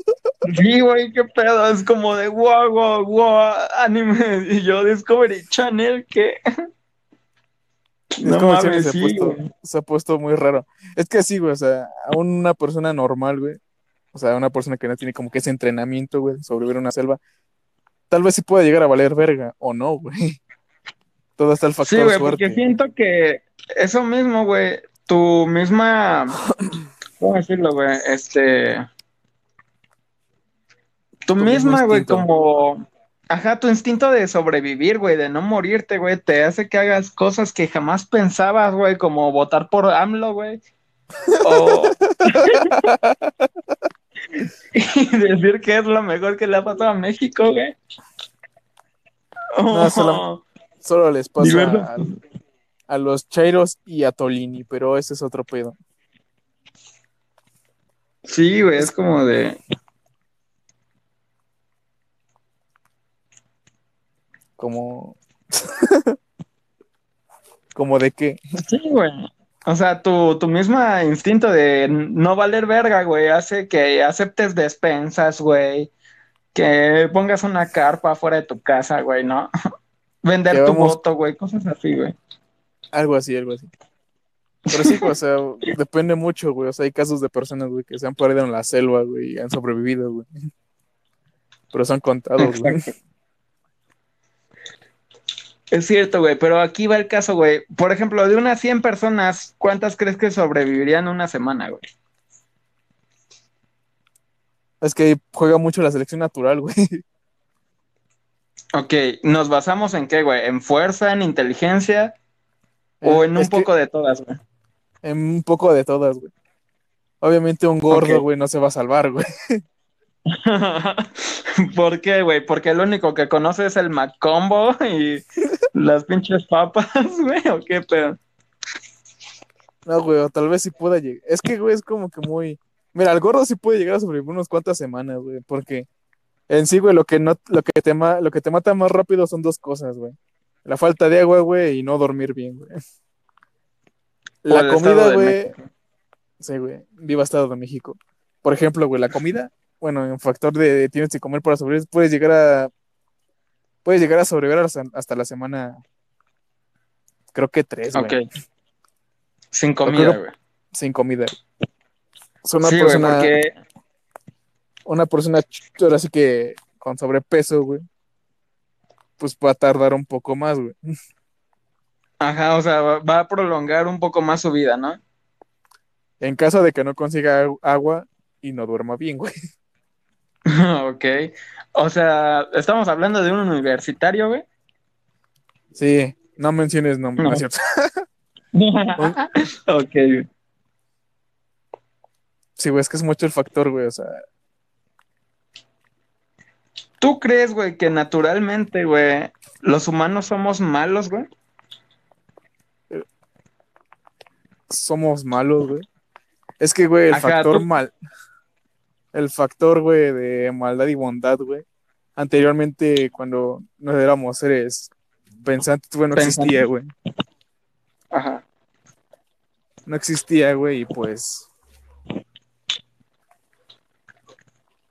Sí, güey, qué pedo. Es como de wow, wow, wow, anime. Y yo, Discovery Channel, ¿qué? No mames,
se, ha puesto, se ha puesto muy raro. Es que sí, güey, o sea, a una persona normal, güey, o sea, una persona que no tiene como que ese entrenamiento, güey, sobrevivir en una selva, tal vez sí pueda llegar a valer verga, o no, güey. Todo está el
Sí,
factor
güey,
suerte.
porque siento que eso mismo, güey, tu misma, ¿cómo decirlo, güey? Este, tu,
Tu
misma, güey, como, ajá, tu instinto de sobrevivir, güey, de no morirte, güey, te hace que hagas cosas que jamás pensabas, güey, como votar por AMLO, güey. O... y decir que es lo mejor que le ha pasado a México, güey.
No, solo- Solo les pasa a los Chairos y a Tolini, pero ese es otro pedo.
Sí, güey, es como de...
Como, ¿Como de qué?
Sí, güey. O sea, tu, tu mismo instinto de no valer verga, güey, hace que aceptes despensas, güey. Que pongas una carpa fuera de tu casa, güey, ¿no? Vender tu voto, güey, cosas así, güey.
Algo así, algo así. Pero sí, o sea, depende mucho, güey. O sea, hay casos de personas, güey, que se han perdido en la selva, güey, y han sobrevivido, güey. Pero son contados, güey.
Es cierto, güey, pero aquí va el caso, güey. Por ejemplo, de unas 100 personas, ¿cuántas crees que sobrevivirían una semana, güey?
Es que juega mucho la selección natural, güey.
Ok, ¿nos basamos en qué, güey? ¿En fuerza, en inteligencia o en un
que
poco de todas, güey?
En un poco de todas, güey. Obviamente un gordo, güey, no se va a salvar, güey.
¿Por qué, güey? Porque el único que conoce es el Macombo y las pinches papas, güey, ¿o qué pedo?
No, güey, o tal vez sí pueda llegar. Es que, güey, es como que muy. Mira, el gordo sí puede llegar a sobrevivir unas cuantas semanas, güey, porque en sí, güey, lo que no, lo que te ma- lo que te mata más rápido son dos cosas, güey. La falta de agua, güey, y no dormir bien, güey. La comida, güey. Sí, güey. Viva Estado de México. Por ejemplo, güey, la comida, bueno, en factor de, de tienes que comer para sobrevivir, puedes llegar a. Puedes llegar a sobrevivir hasta, hasta la semana. Creo que tres, güey.
Ok. Sin comida, güey.
Sin comida. Es una
Sí,
persona.
porque
una persona ahora sí que con sobrepeso, güey, pues va a tardar un poco más, güey.
Ajá, o sea, va a prolongar un poco más su vida, ¿no?
En caso de que no consiga agu- agua y no duerma bien, güey.
ok. O sea, estamos hablando de un universitario, güey.
Sí, no menciones nombres,
No.
no es cierto.
ok. güey.
Sí, güey, es que es mucho el factor, güey, o sea,
¿Tú crees, güey, que naturalmente, güey, los humanos somos malos, güey?
somos malos, güey. Es que, güey, el
Ajá,
factor
tú-
mal, el factor, güey, de maldad y bondad, güey. Anteriormente, cuando no éramos seres pensantes, güey, no existía, güey.
Ajá.
no existía, güey, y pues.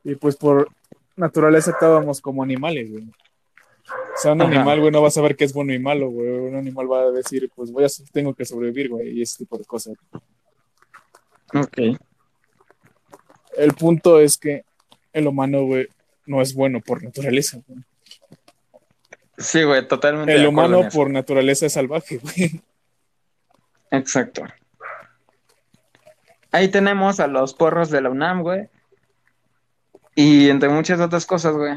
Y pues por naturaleza estábamos como animales, güey. O sea, un
Ajá.
animal, güey, no va a saber qué es bueno y malo, güey. Un animal va a decir, pues voy a, tengo que sobrevivir, güey, y ese tipo de cosas.
Ok.
El punto es que el humano, güey, no es bueno por naturaleza. güey.
Sí, güey, totalmente.
El humano por naturaleza es salvaje, güey.
Exacto. Ahí tenemos a los porros de la UNAM, güey. Y entre muchas otras cosas, güey.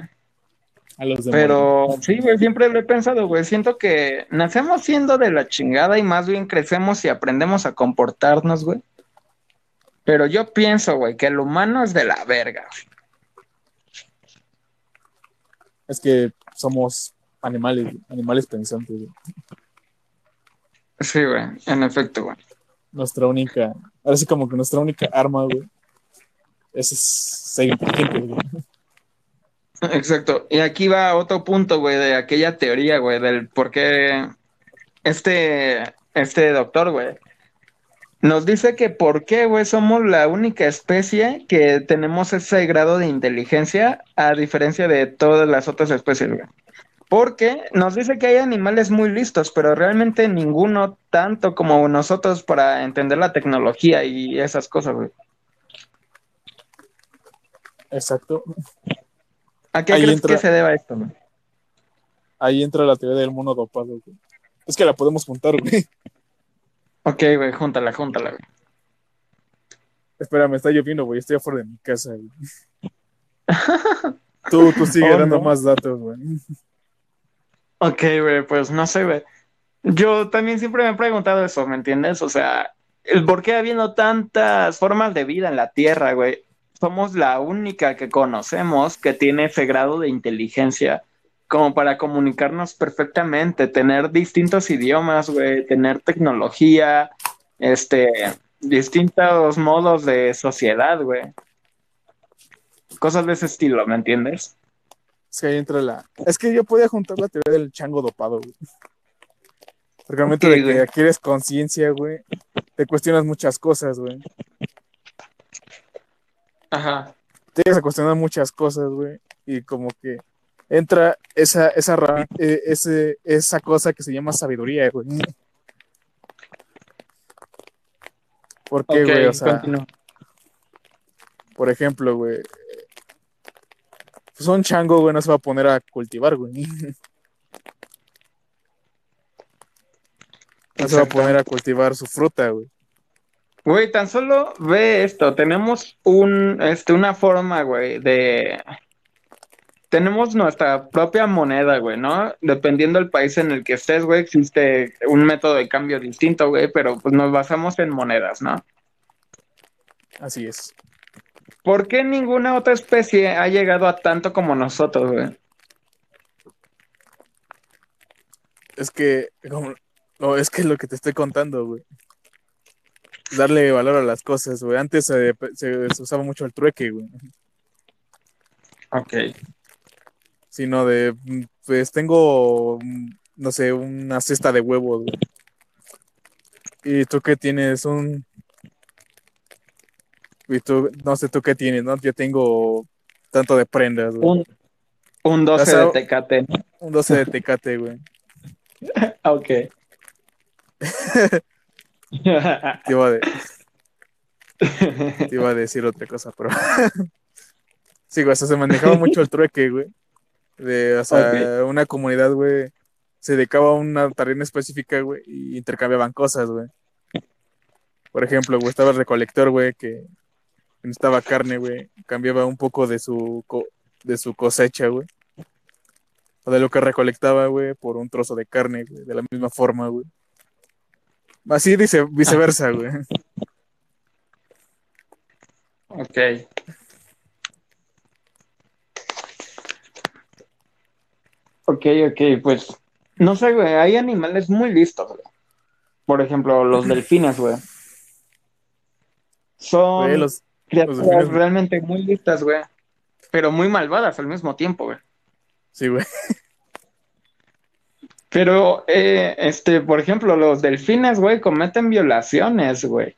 A los demás.
Pero sí, güey, siempre lo he pensado, güey. Siento que nacemos siendo de la chingada y más bien crecemos y aprendemos a comportarnos, güey. Pero yo pienso, güey, que el humano es de la verga.
Es que somos animales, animales pensantes, güey.
Sí, güey, en efecto, güey.
nuestra única, ahora sí como que nuestra única arma, güey, es ser inteligente, güey.
Exacto. Y aquí va otro punto, güey, de aquella teoría, güey, del por qué este, este doctor, güey, nos dice que por qué, güey, somos la única especie que tenemos ese grado de inteligencia a diferencia de todas las otras especies, güey. Porque nos dice que hay animales muy listos, pero realmente ninguno tanto como nosotros para entender la tecnología y esas cosas, güey.
Exacto.
¿A qué
Ahí
crees
entra-
que se deba esto, güey?
Ahí entra la teoría del mono dopado, güey. Es que la podemos juntar, güey.
Ok, güey, júntala, júntala, güey.
Espera, me está lloviendo, güey. Estoy afuera de mi casa, güey. Tú, tú sigue
Oh,
dando
no.
más datos, güey.
Ok, güey, pues no sé, güey. Yo también siempre me he preguntado eso, ¿me entiendes? O sea, por qué habiendo tantas formas de vida en la Tierra, güey. Somos la única que conocemos que tiene ese grado de inteligencia como para comunicarnos perfectamente, tener distintos idiomas, güey, tener tecnología, este, distintos modos de sociedad, güey. Cosas de ese estilo, ¿me entiendes?
Es que ahí entra la. Es que yo podía juntar la teoría del chango dopado, güey. Porque al momento de que
güey.
adquieres conciencia, güey, te cuestionas muchas cosas, güey.
Ajá.
Te llegas a cuestionar muchas cosas, güey. Y como que entra esa, esa, ra- eh, ese, esa cosa que se llama sabiduría, güey. ¿Por qué, güey? O sea, por ejemplo, güey. Pues un chango, güey, no se va a poner a cultivar, güey. No se va a poner a cultivar su fruta, güey.
Güey, tan solo ve esto. Tenemos un, este, una forma, güey, de. Tenemos nuestra propia moneda, güey, ¿no? Dependiendo del país en el que estés, güey, existe un método de cambio distinto, güey, pero pues nos basamos en monedas, ¿no?
Así es.
¿Por qué ninguna otra especie ha llegado a tanto como nosotros, güey?
Es que, como- no, es que es lo que te estoy contando, güey. Darle valor a las cosas, güey. Antes se, se- se usaba mucho el trueque, güey.
Ok.
Sino de, pues tengo, no sé, una cesta de huevos. Y tú qué tienes, un... Y tú, no sé, tú qué tienes, ¿no? Yo tengo tanto de prendas, güey.
Un, un 12
Las
de tecate.
Un 12 de tecate, güey.
Ok.
Te iba, a de- te iba a decir otra cosa, pero... sí, güey, o sea, se manejaba mucho el trueque, güey. De, o sea, una comunidad, güey, se dedicaba a una tarea específica, güey, y intercambiaban cosas, güey. Por ejemplo, güey, estaba el recolector, güey, que necesitaba carne, güey, cambiaba un poco de su, co- de su cosecha, güey. O de lo que recolectaba, güey, por un trozo de carne, güey, de la misma forma, güey. Así dice, viceversa, güey.
Ok. Ok, ok, pues no sé, güey, hay animales muy listos, güey. Por ejemplo, los delfines, güey. Son
Güey, los,
criaturas
delfines-
realmente muy listas, güey. Pero muy malvadas al mismo tiempo, güey.
sí, güey.
Pero, eh, este, por ejemplo, los delfines, güey, cometen violaciones, güey.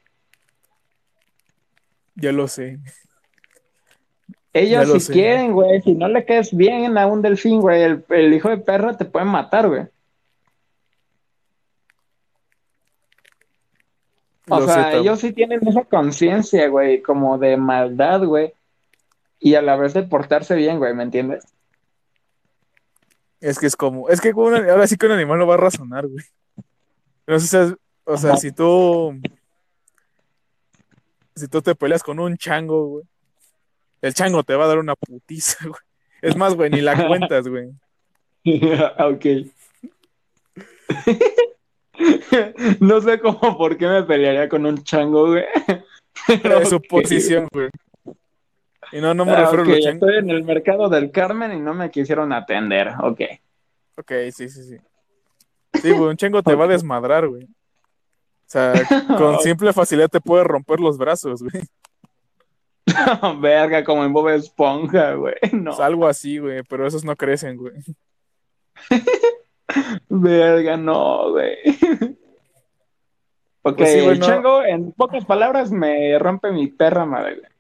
Ya lo sé.
Ellos si
sé.
quieren, güey, si no le caes bien a un delfín, güey, el, el hijo de perra te puede matar, güey. O sea, ellos sí tienen esa conciencia, güey, como de maldad, güey. Y a la vez de portarse bien, güey, ¿me entiendes?
Es que es como, es que un- ahora sí que un animal no va a razonar, güey. No sé si o sea,
Ajá.
si tú, si tú te peleas con un chango, güey, el chango te va a dar una putiza, güey. Es más, güey, ni la cuentas, güey.
ok. no sé cómo por qué me pelearía con un chango, güey. Pero
Es su posición, güey. Y no, no me
Ah,
refiero a los changos.
Estoy en el mercado del Carmen y no me quisieron atender, ok.
Ok, sí, sí, sí. Sí, güey, un chango te va a desmadrar, güey. O sea, con simple facilidad te puede romper los brazos, güey.
Verga, como en Bob Esponja, güey. No,
sea, algo así, güey, pero esos no crecen, güey.
verga, no, güey. Ok,
Pues sí,
el
no.
chango, en pocas palabras, me rompe mi perra madre, güey.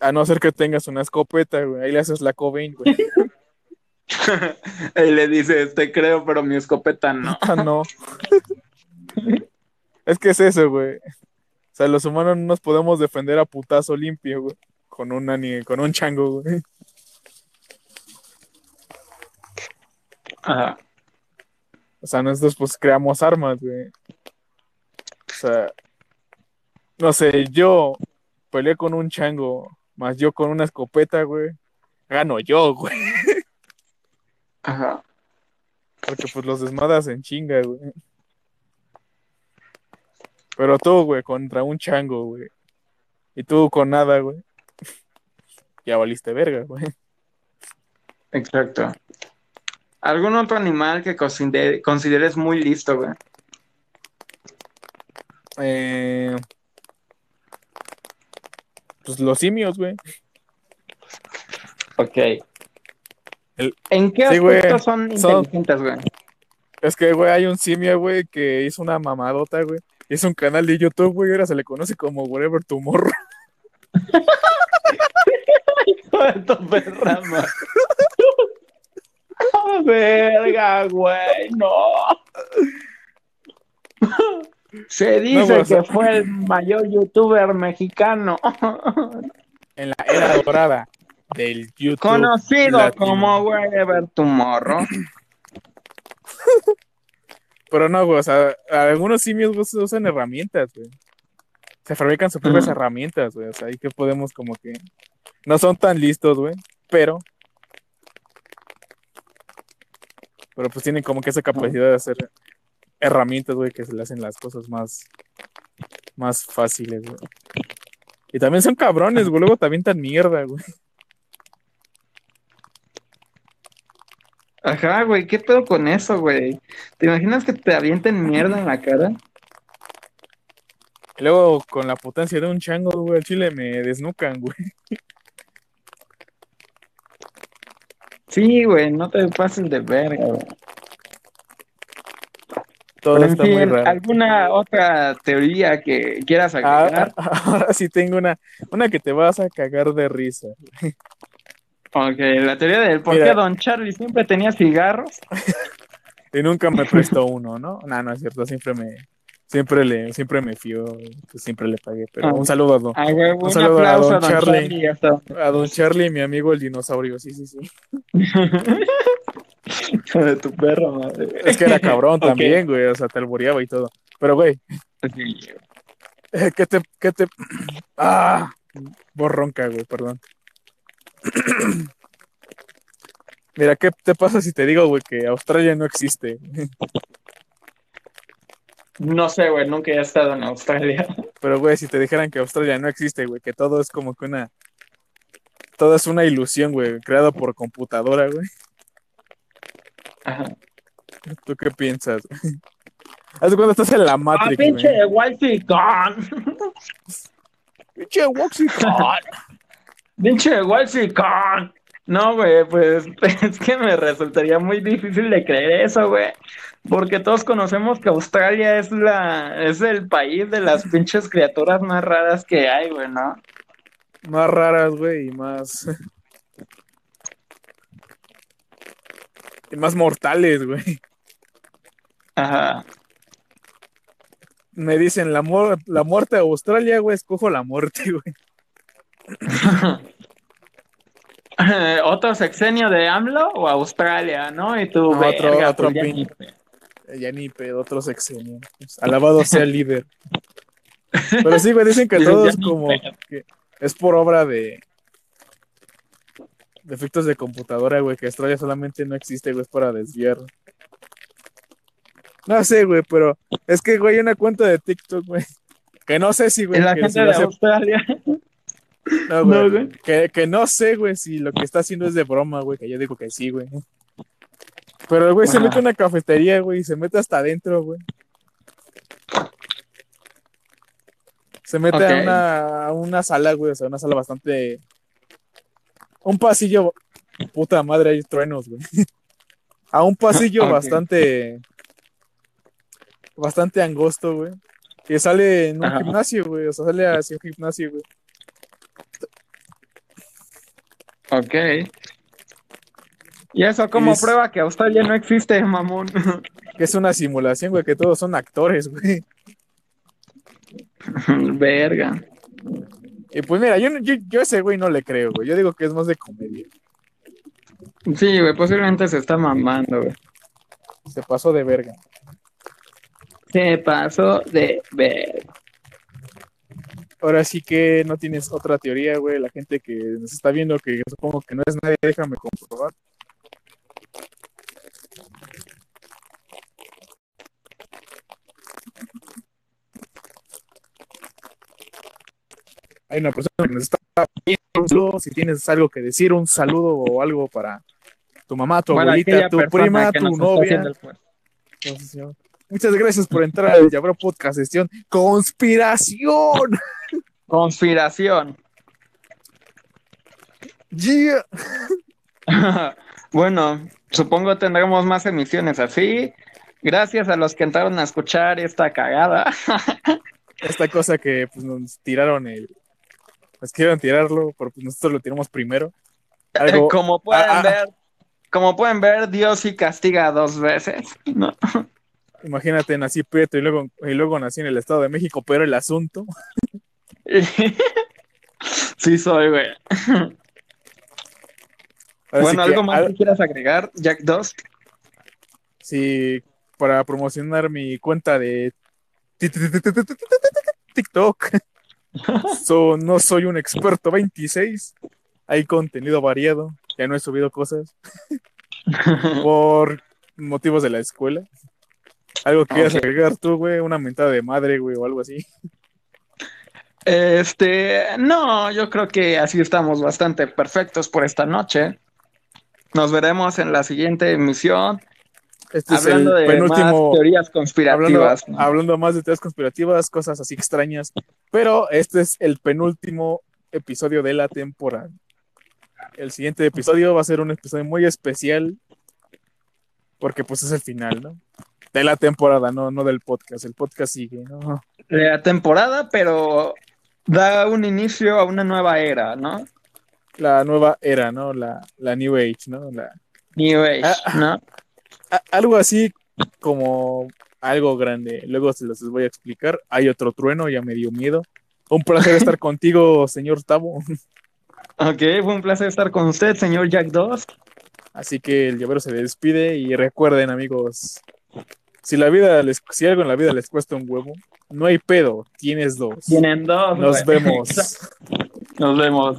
A no ser que tengas una escopeta, güey. Ahí le haces la Cobain, güey.
Y le dice, te creo, pero mi escopeta no.
Ah, no. es que es eso, güey. O sea, los humanos no nos podemos defender a putazo limpio, güey. Con ni con un chango, güey.
Ajá.
O sea, nosotros pues creamos armas, güey. O sea, no sé, yo peleé con un chango, más yo con una escopeta, güey. Gano yo, güey.
Ajá.
Porque pues los desmadas en chinga, güey. Pero tú, güey, contra un chango, güey. Y tú con nada, güey. Ya valiste verga, güey.
Exacto. ¿Algún otro animal que considere- consideres muy listo, güey?
Eh, Pues los simios, güey.
Ok. ¿En qué
Sí,
aspectos son
Son-
inteligentes, güey?
Es que, güey, hay un simio, güey, que hizo una mamadota, güey. Hizo un canal de YouTube, güey, y ahora se le conoce como Whatever Tomorrow.
Perra madre. ¡Ah, verga, güey! ¡No! Se dice que fue el mayor youtuber mexicano,
En la era dorada del YouTube.
conocido
latino.
como Wherever Tomorrow.
Pero no, güey, o sea, algunos simios güey, usan herramientas, güey. Se fabrican sus propias herramientas, güey. O sea, ahí que podemos como que... No son tan listos, güey, pero... Pero pues tienen como que esa capacidad de hacer herramientas, güey, que se le hacen las cosas más... Más fáciles, güey. Y también son cabrones, güey. Luego también tan mierda, güey.
Ajá, güey, ¿qué pedo con eso, güey? ¿Te imaginas que te avienten mierda en la cara?
Luego con la potencia de un chango, güey, al chile me desnucan, güey.
Sí, güey, no te pases de verga, güey.
Todo
Pero, en
muy
fin,
raro.
¿Alguna otra teoría que quieras
Ah,
agregar?
ah, ahora sí tengo una, una que te vas a cagar de risa.
Ok, la teoría del por
Mira.
qué Don Charlie siempre tenía cigarros.
Y nunca me prestó uno, ¿no? No, no es cierto, siempre me, siempre le, siempre me fió, pues siempre le pagué. Pero
Ah.
un saludo a don,
Ah, güey, un,
saludo a Don Charlie. A don Charlie, mi amigo el dinosaurio, sí, sí, sí.
De tu perro, madre.
Es que era cabrón también, güey, o sea, te alboreaba y todo. Pero, güey, eh, ¿qué te, qué te, ah, borronca, güey, perdón. Mira, ¿qué te pasa si te digo, güey, que Australia no existe?
No sé, güey, nunca he estado en Australia.
Pero, güey, si te dijeran que Australia no existe, güey, que todo es como que una. Todo es una ilusión, güey, creado por computadora, güey.
Ajá.
¿Tú qué piensas? Haz de cuando estás en la
Ah,
Matrix,
pinche
güey.
Wi-Fi con.
Pinche Woxicon.
Pinche Wi-Fi con. No, güey, pues es que me resultaría muy difícil de creer eso, güey. Porque todos conocemos que Australia es la, es el país de las pinches criaturas más raras que hay, güey, ¿no?
Más raras, güey, y más. Y más mortales, güey.
Ajá.
Me dicen la, muer- la muerte de Australia, güey, escojo la muerte, güey.
¿Otro sexenio de AMLO o Australia, no? Y tú,
No, otro-
verga,
otro
pues ya
pin- Ya ni pedo, otro sexenio. Pues, Alabado sea el líder. Pero sí, güey, dicen que
Dicen,
todo
ya
es
ni
como que es por obra de, de efectos de computadora, güey, que Australia solamente no existe, güey, es para desviar. No sé, güey, pero es que, güey, hay una cuenta de TikTok, güey, que no sé si, güey,
la
que
gente
si
de
hace-
Australia.
no, güey,
No, güey.
que, que no sé, güey, si lo que está haciendo es de broma, güey, que yo digo que sí, güey. Pero el güey se mete a una cafetería, güey, y se mete hasta adentro, güey. Se mete a, una, a una sala, güey, o sea, una sala bastante... Un pasillo... Puta madre, hay truenos, güey. A un pasillo bastante... Bastante angosto, güey. Que sale en un
Ajá.
gimnasio, güey. O sea, sale hacia un gimnasio, güey.
Ok. ¿Y eso cómo
Es-
prueba que Australia no existe, mamón?
Que es una simulación, güey, que todos son actores, güey.
Verga.
Y pues mira, yo, yo, yo a ese güey no le creo, güey. Yo digo que es más de comedia.
Sí, güey, posiblemente se está mamando, güey.
Se pasó de verga.
Se pasó de verga.
Ahora sí que no tienes otra teoría, güey. La gente que nos está viendo, que supongo que no es nadie, déjame comprobar. Hay una persona que nos está viendo. Si tienes algo que decir, un saludo o algo para tu mamá, tu
Bueno,
abuelita, tu prima, tu novia. Entonces, Muchas gracias por entrar al Yabro Podcast Sesión Conspiración.
Conspiración.
Yeah.
Bueno, supongo tendremos más emisiones así. Gracias a los que entraron a escuchar esta cagada.
Esta cosa que pues, nos tiraron el. Nos quisieron tirarlo, pero pues, nosotros lo tiramos primero. Algo-
como pueden
Ah, ah.
ver, como pueden ver, Dios sí castiga dos veces. ¿no?
Imagínate, nací Prieto y luego, y luego nací en el Estado de México, pero el asunto.
sí soy, güey. Bueno,
que
¿algo más
al-
que quieras agregar, Jack Dust?
Sí, para promocionar mi cuenta de TikTok. So, no soy un experto 26. Hay contenido variado. Ya no he subido cosas por motivos de la escuela. Algo que quieras agregar tú, güey, una mentada de madre, güey, o algo así.
Este, no, yo creo que así estamos bastante perfectos por esta noche. Nos veremos en la siguiente emisión
Este
hablando
es el
de
penúltimo.
más teorías
Hablando,
conspirativas. ¿no?
hablando más de teorías conspirativas, cosas así extrañas. Pero este es el penúltimo episodio de la temporada. El siguiente episodio va a ser un episodio muy especial. Porque pues es el final, ¿no? De la temporada, no, no del podcast. El podcast sigue, ¿no?
De la temporada, pero da un inicio a una nueva era, ¿no?
La nueva era, ¿no? La, la New Age, ¿no? La,
New Age,
Ah.
¿no?
A- algo así como algo grande. Luego se los voy a explicar. Hay otro trueno, ya me dio miedo. Un placer estar contigo, señor Tavo.
Ok, fue un placer estar con usted, señor Jack Dust.
Así que el llavero se despide y recuerden, amigos, si la vida les, si algo en la vida les cuesta un huevo, no hay pedo, tienes dos.
Tienen dos.
Nos
güey.
vemos.
Nos vemos.